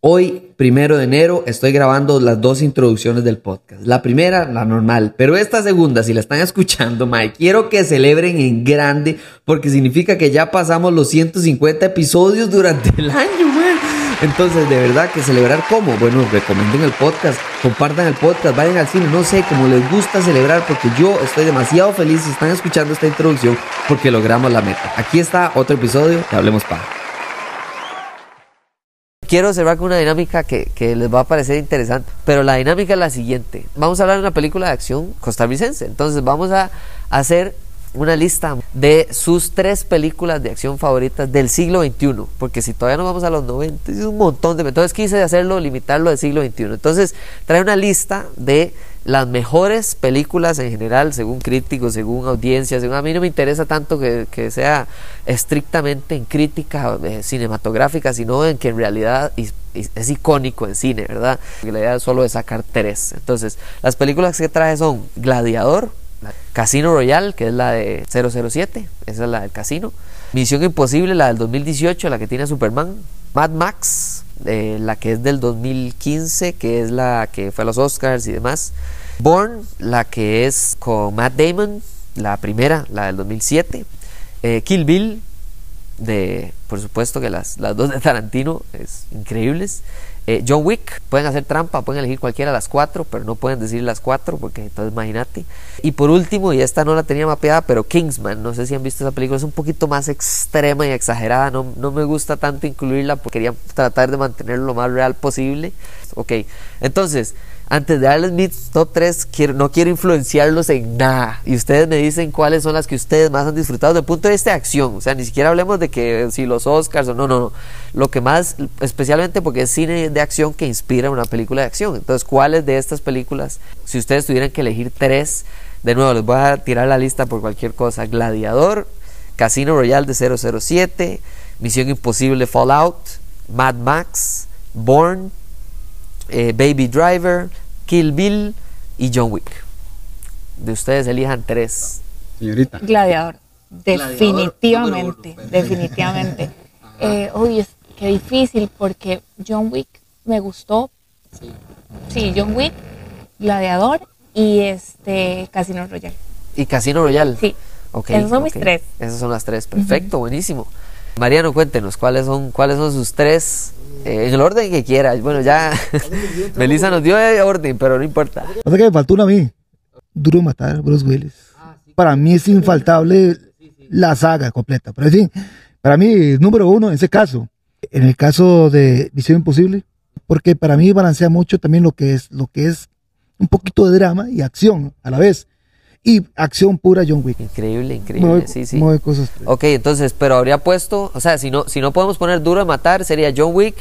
Hoy, primero de enero, estoy grabando las dos introducciones del podcast. La primera, la normal, pero esta segunda, si la están escuchando, Mike, quiero que celebren en grande porque significa que ya pasamos los 150 episodios durante el año, güey. Entonces, de verdad que celebrar cómo? Bueno, recomienden el podcast, compartan el podcast, vayan al cine, no sé, como les gusta celebrar porque yo estoy demasiado feliz si están escuchando esta introducción porque logramos la meta. Aquí está otro episodio de Hablemos Pa quiero cerrar con una dinámica que, les va a parecer interesante. Pero la dinámica es la siguiente. Vamos a hablar de una película de acción costarricense. Entonces vamos a hacer una lista de sus tres películas de acción favoritas del siglo XXI. Porque si todavía no vamos a los 90, es un montón de... Entonces quise hacerlo, limitarlo del siglo XXI. Entonces trae una lista de las mejores películas en general, según críticos, según audiencias. Según, a mí no me interesa tanto que, que sea estrictamente en crítica eh, cinematográfica, sino en que en realidad es, es icónico en cine, ¿verdad? La idea solo de sacar tres. Entonces, las películas que trae son Gladiador, Casino Royale, que es la de 007, esa es la del casino. Misión Imposible, la del 2018, la que tiene Superman. Mad Max, la que es del 2015, que es la que fue a los Oscars y demás. Born, la que es con Matt Damon, la primera, la del 2007. Eh, Kill Bill, de, por supuesto que las, las dos de Tarantino, es increíbles. Eh, John Wick, pueden hacer trampa, pueden elegir cualquiera de las cuatro, pero no pueden decir las cuatro, porque entonces imagínate. Y por último, y esta no la tenía mapeada, pero Kingsman, no sé si han visto esa película, es un poquito más extrema y exagerada, no, no me gusta tanto incluirla porque quería tratar de mantenerlo lo más real posible. Ok, entonces, antes de darles mis top 3, quiero, no quiero influenciarlos en nada. Y ustedes me dicen cuáles son las que ustedes más han disfrutado desde el punto de vista de acción. O sea, ni siquiera hablemos de que si los Oscars o no, no, no. Lo que más, especialmente porque es cine de acción que inspira una película de acción. Entonces, ¿cuáles de estas películas, si ustedes tuvieran que elegir tres, de nuevo, les voy a tirar la lista por cualquier cosa. Gladiador, Casino Royale de 007, Misión Imposible Fallout, Mad Max, Born eh, Baby Driver, Kill Bill y John Wick. De ustedes elijan tres. Señorita. Gladiador. Definitivamente, definitivamente. Eh, uy, es que difícil porque John Wick me gustó. Sí. John Wick, Gladiador y este Casino Royale. ¿Y Casino Royale? Sí. Okay, Esos son mis tres. Esas son las tres. Perfecto, buenísimo. Mariano, cuéntenos, ¿cuáles son, cuáles son sus tres eh, en el orden que quiera. Bueno, ya Melissa nos dio orden, pero no importa. Pasa que me faltó a mí. Duro matar, Bruce Willis. Para mí es infaltable la saga completa. Pero en para mí, número uno en ese caso. En el caso de Visión Imposible, porque para mí balancea mucho también lo que es, lo que es un poquito de drama y acción a la vez y acción pura John Wick. Increíble, increíble, sí, sí. cosas. Ok, entonces, pero habría puesto, o sea, si no, si no podemos poner duro de matar, sería John Wick,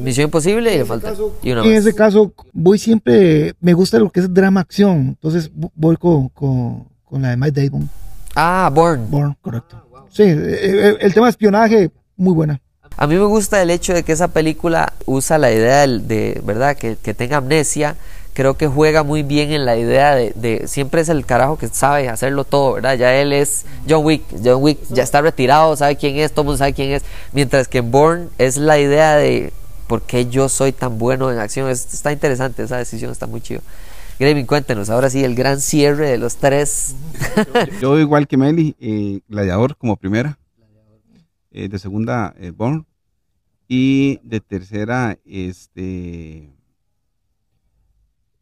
Misión Imposible y le falta. y una en ese caso, voy siempre, me gusta lo que es drama acción, entonces voy con, con, con la de Mike Damon. Ah, Born. Born, correcto. Sí, el, el, tema de espionaje, muy buena. A mí me gusta el hecho de que esa película usa la idea de, de ¿verdad?, que, que tenga amnesia creo que juega muy bien en la idea de, siempre es el carajo que sabe hacerlo todo, ¿verdad? Ya él es John Wick, John Wick ya está retirado, sabe quién es, todo el mundo sabe quién es, mientras que en Bourne es la idea de por qué yo soy tan bueno en acción, está interesante, esa decisión está muy chido. Graving, cuéntenos, ahora sí, el gran cierre de los tres. yo, igual que Meli, eh, Gladiador como primera, eh, de segunda, eh, Bourne, y de tercera, este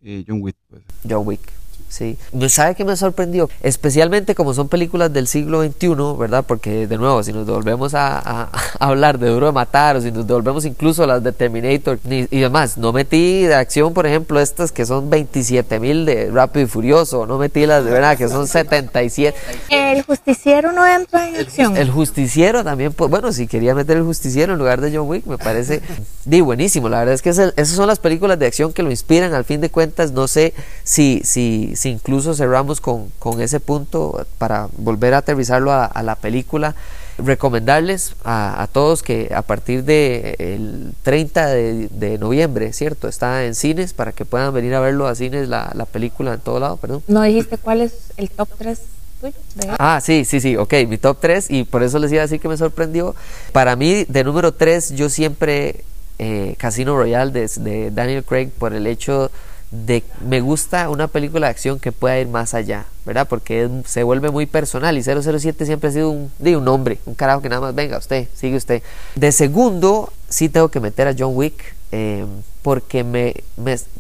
eh, John Wick. Pues. John Wick. Sí. ¿Sabe qué me sorprendió? Especialmente como son películas del siglo XXI, ¿verdad? Porque, de nuevo, si nos volvemos a, hablar de Duro de Matar o si nos devolvemos incluso a las de Terminator y, demás, no metí de acción, por ejemplo, estas que son 27 mil de Rápido y Furioso, no metí las de verdad que son 77. El justiciero no entra en acción. El justiciero también, pues bueno, si quería meter el justiciero en lugar de John Wick, me parece di, buenísimo. La verdad es que esas son las películas de acción que lo inspiran, al fin de cuentas, no sé si, si si incluso cerramos con, con ese punto para volver a aterrizarlo a, la película, recomendarles a, a, todos que a partir del el 30 de, de, noviembre, ¿cierto? Está en cines para que puedan venir a verlo a cines la, la película en todo lado, perdón. ¿No dijiste cuál es el top 3 tuyo? Ah, sí, sí, sí, ok, mi top 3 y por eso les iba a decir que me sorprendió. Para mí, de número 3, yo siempre eh, Casino Royale de, de Daniel Craig por el hecho de me gusta una película de acción que pueda ir más allá, ¿verdad? Porque se vuelve muy personal y 007 siempre ha sido un, de un hombre, un carajo que nada más venga usted, sigue usted. De segundo, sí tengo que meter a John Wick eh, porque me,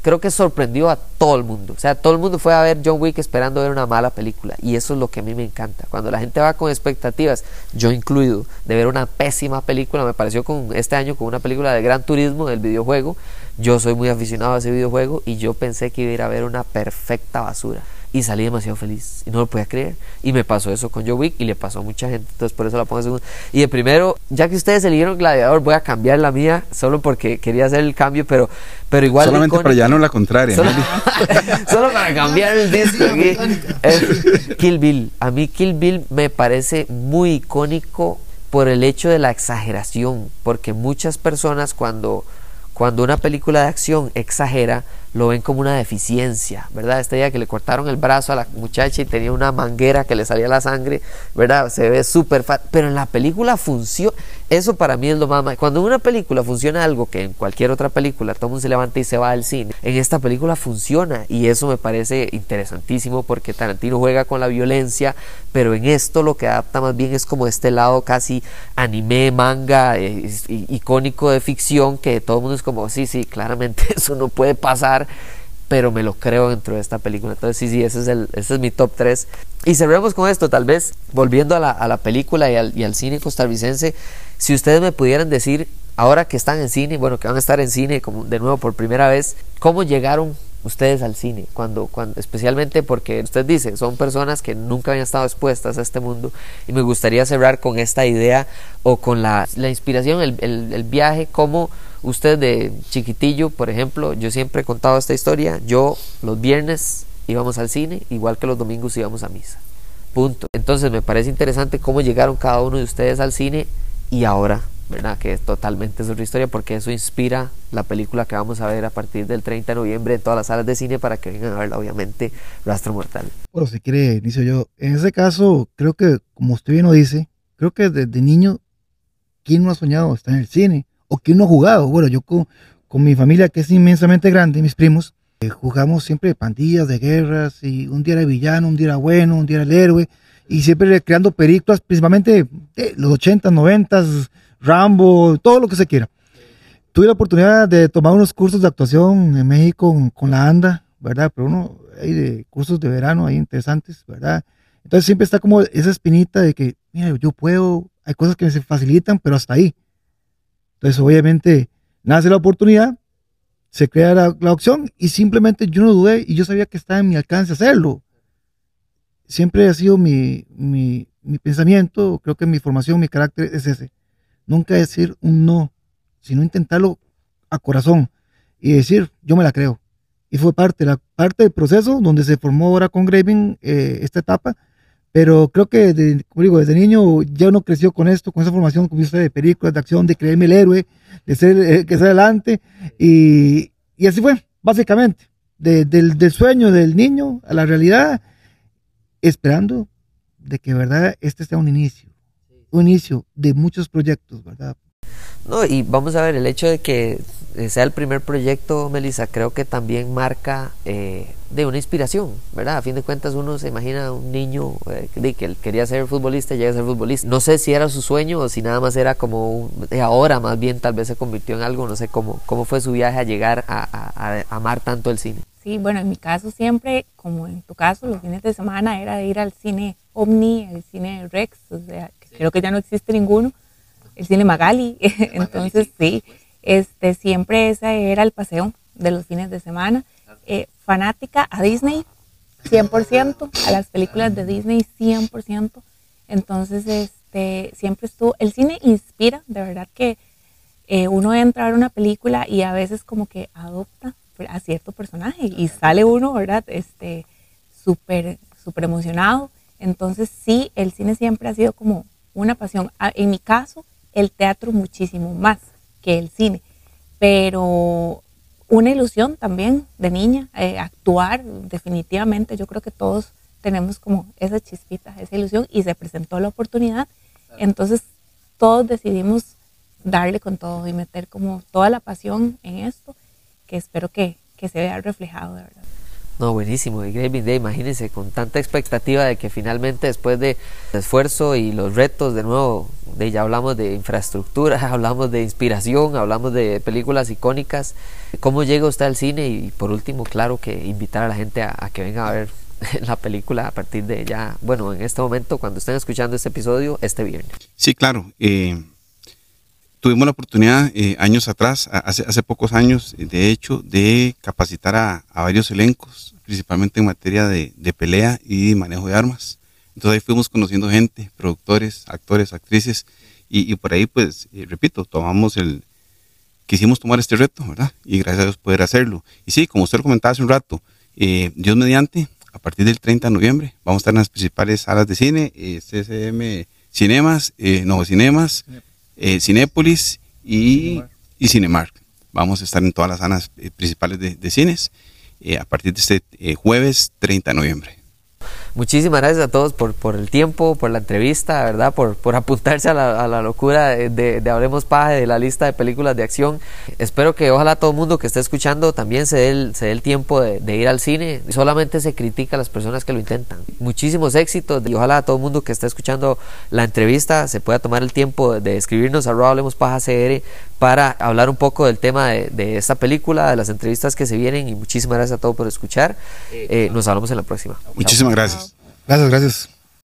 creo que sorprendió a todo el mundo. O sea, todo el mundo fue a ver John Wick esperando ver una mala película y eso es lo que a mí me encanta. Cuando la gente va con expectativas, yo incluido, de ver una pésima película, me pareció con este año con una película de Gran Turismo del videojuego yo soy muy aficionado a ese videojuego y yo pensé que iba a ir a ver una perfecta basura. Y salí demasiado feliz y no lo podía creer. Y me pasó eso con Joe Wick y le pasó a mucha gente. Entonces por eso la pongo en segundo. Y de primero, ya que ustedes eligieron Gladiador, voy a cambiar la mía solo porque quería hacer el cambio, pero, pero igual. Solamente para ya no la contraria. Solo, para cambiar el disco. Kill Bill. A mí Kill Bill me parece muy icónico por el hecho de la exageración. Porque muchas personas cuando cuando una película de acción exagera, lo ven como una deficiencia, ¿verdad? Este día que le cortaron el brazo a la muchacha y tenía una manguera que le salía la sangre, ¿verdad? Se ve súper fácil, pero en la película funciona, eso para mí es lo más... Cuando en una película funciona algo que en cualquier otra película todo mundo se levanta y se va al cine, en esta película funciona y eso me parece interesantísimo porque Tarantino juega con la violencia, pero en esto lo que adapta más bien es como este lado casi anime, manga, eh, icónico de ficción, que todo el mundo es como, sí, sí, claramente eso no puede pasar pero me lo creo dentro de esta película. Entonces, sí, sí, ese es, el, ese es mi top 3. Y cerremos con esto, tal vez, volviendo a la, a la película y al, y al, cine costarricense, si ustedes me pudieran decir, ahora que están en cine, bueno, que van a estar en cine como de nuevo por primera vez, ¿cómo llegaron ustedes al cine, cuando, cuando, especialmente porque usted dice, son personas que nunca habían estado expuestas a este mundo y me gustaría cerrar con esta idea o con la, la inspiración, el, el, viaje, como Usted de chiquitillo, por ejemplo, yo siempre he contado esta historia, yo los viernes íbamos al cine, igual que los domingos íbamos a misa. Punto. Entonces me parece interesante cómo llegaron cada uno de ustedes al cine y ahora, ¿verdad? Que es totalmente otra historia porque eso inspira la película que vamos a ver a partir del 30 de noviembre en todas las salas de cine para que vengan a verla, obviamente, Rastro Mortal. Bueno, si quiere, inicio yo. En ese caso, creo que, como usted bien lo dice, creo que desde niño, ¿quién no ha soñado estar en el cine? o que uno ha jugado. Bueno, yo con, con mi familia, que es inmensamente grande, mis primos, eh, jugamos siempre pandillas de guerras, y un día era villano, un día era bueno, un día era el héroe, y siempre creando películas, principalmente de los 80, 90, Rambo, todo lo que se quiera. Tuve la oportunidad de tomar unos cursos de actuación en México con, la ANDA, ¿verdad? Pero uno, hay de cursos de verano ahí interesantes, ¿verdad? Entonces siempre está como esa espinita de que, mira, yo puedo, hay cosas que me se facilitan, pero hasta ahí. Entonces, obviamente, nace la oportunidad, se crea la, opción y simplemente yo no dudé y yo sabía que estaba en mi alcance hacerlo. Siempre ha sido mi, mi, mi pensamiento, creo que mi formación, mi carácter es ese. Nunca decir un no, sino intentarlo a corazón y decir, yo me la creo. Y fue parte, la, parte del proceso donde se formó ahora con Graving eh, esta etapa pero creo que, como digo, desde niño ya uno creció con esto, con esa formación, como de películas, de acción, de creerme el héroe, de ser, eh, que ser adelante. Y, y, así fue, básicamente. del, del, sueño del niño a la realidad, esperando de que, ¿verdad?, este sea un inicio. Un inicio de muchos proyectos, ¿verdad? No, y vamos a ver, el hecho de que sea el primer proyecto, Melissa, creo que también marca eh, de una inspiración, ¿verdad? A fin de cuentas uno se imagina un niño eh, que él quería ser futbolista y llega a ser futbolista. No sé si era su sueño o si nada más era como de ahora, más bien tal vez se convirtió en algo, no sé cómo, cómo fue su viaje a llegar a, amar tanto el cine. Sí, bueno, en mi caso siempre, como en tu caso, los fines de semana era de ir al cine Omni, al cine Rex, o sea, creo que ya no existe ninguno el cine Magali. Entonces, sí, este, siempre ese era el paseo de los fines de semana. Eh, fanática a Disney, 100%, a las películas de Disney, 100%. Entonces, este, siempre estuvo, el cine inspira, de verdad que eh, uno entra a ver una película y a veces como que adopta a cierto personaje y sale uno, ¿verdad? Este, súper, súper emocionado. Entonces, sí, el cine siempre ha sido como una pasión. Ah, en mi caso, el teatro muchísimo más que el cine, pero una ilusión también de niña, eh, actuar definitivamente, yo creo que todos tenemos como esa chispita, esa ilusión y se presentó la oportunidad, entonces todos decidimos darle con todo y meter como toda la pasión en esto, que espero que, que se vea reflejado, de verdad. No, buenísimo. Y Graving Day, imagínense, con tanta expectativa de que finalmente después de esfuerzo y los retos, de nuevo, de ya hablamos de infraestructura, hablamos de inspiración, hablamos de películas icónicas. ¿Cómo llega usted al cine? Y por último, claro que invitar a la gente a, que venga a ver la película a partir de ya, bueno, en este momento, cuando estén escuchando este episodio, este viernes. Sí, claro. Eh, tuvimos la oportunidad eh, años atrás, hace, hace pocos años, de hecho, de capacitar a, varios elencos, principalmente en materia de, pelea y manejo de armas. Entonces ahí fuimos conociendo gente, productores, actores, actrices, y, por ahí, pues, eh, repito, tomamos el, quisimos tomar este reto, ¿verdad? Y gracias a Dios poder hacerlo. Y sí, como usted lo comentaba hace un rato, eh, Dios mediante, a partir del 30 de noviembre, vamos a estar en las principales salas de cine, CCM Cinemas, Nuevo Cinemas, eh, Cinépolis y, y, Cinemark. Vamos a estar en todas las salas eh, principales de, cines eh, a partir de este eh, jueves 30 de noviembre. Muchísimas gracias a todos por, por el tiempo, por la entrevista, ¿verdad? Por, por apuntarse a la, a la locura de, de, Hablemos Paja, de la lista de películas de acción. Espero que ojalá todo el mundo que esté escuchando también se dé el, se dé el tiempo de, de, ir al cine. Solamente se critica a las personas que lo intentan. Muchísimos éxitos y ojalá todo el mundo que esté escuchando la entrevista se pueda tomar el tiempo de escribirnos a Hablemos Paja CR para hablar un poco del tema de, de, esta película, de las entrevistas que se vienen y muchísimas gracias a todos por escuchar. Eh, nos hablamos en la próxima. Muchísimas gracias. Gracias, gracias.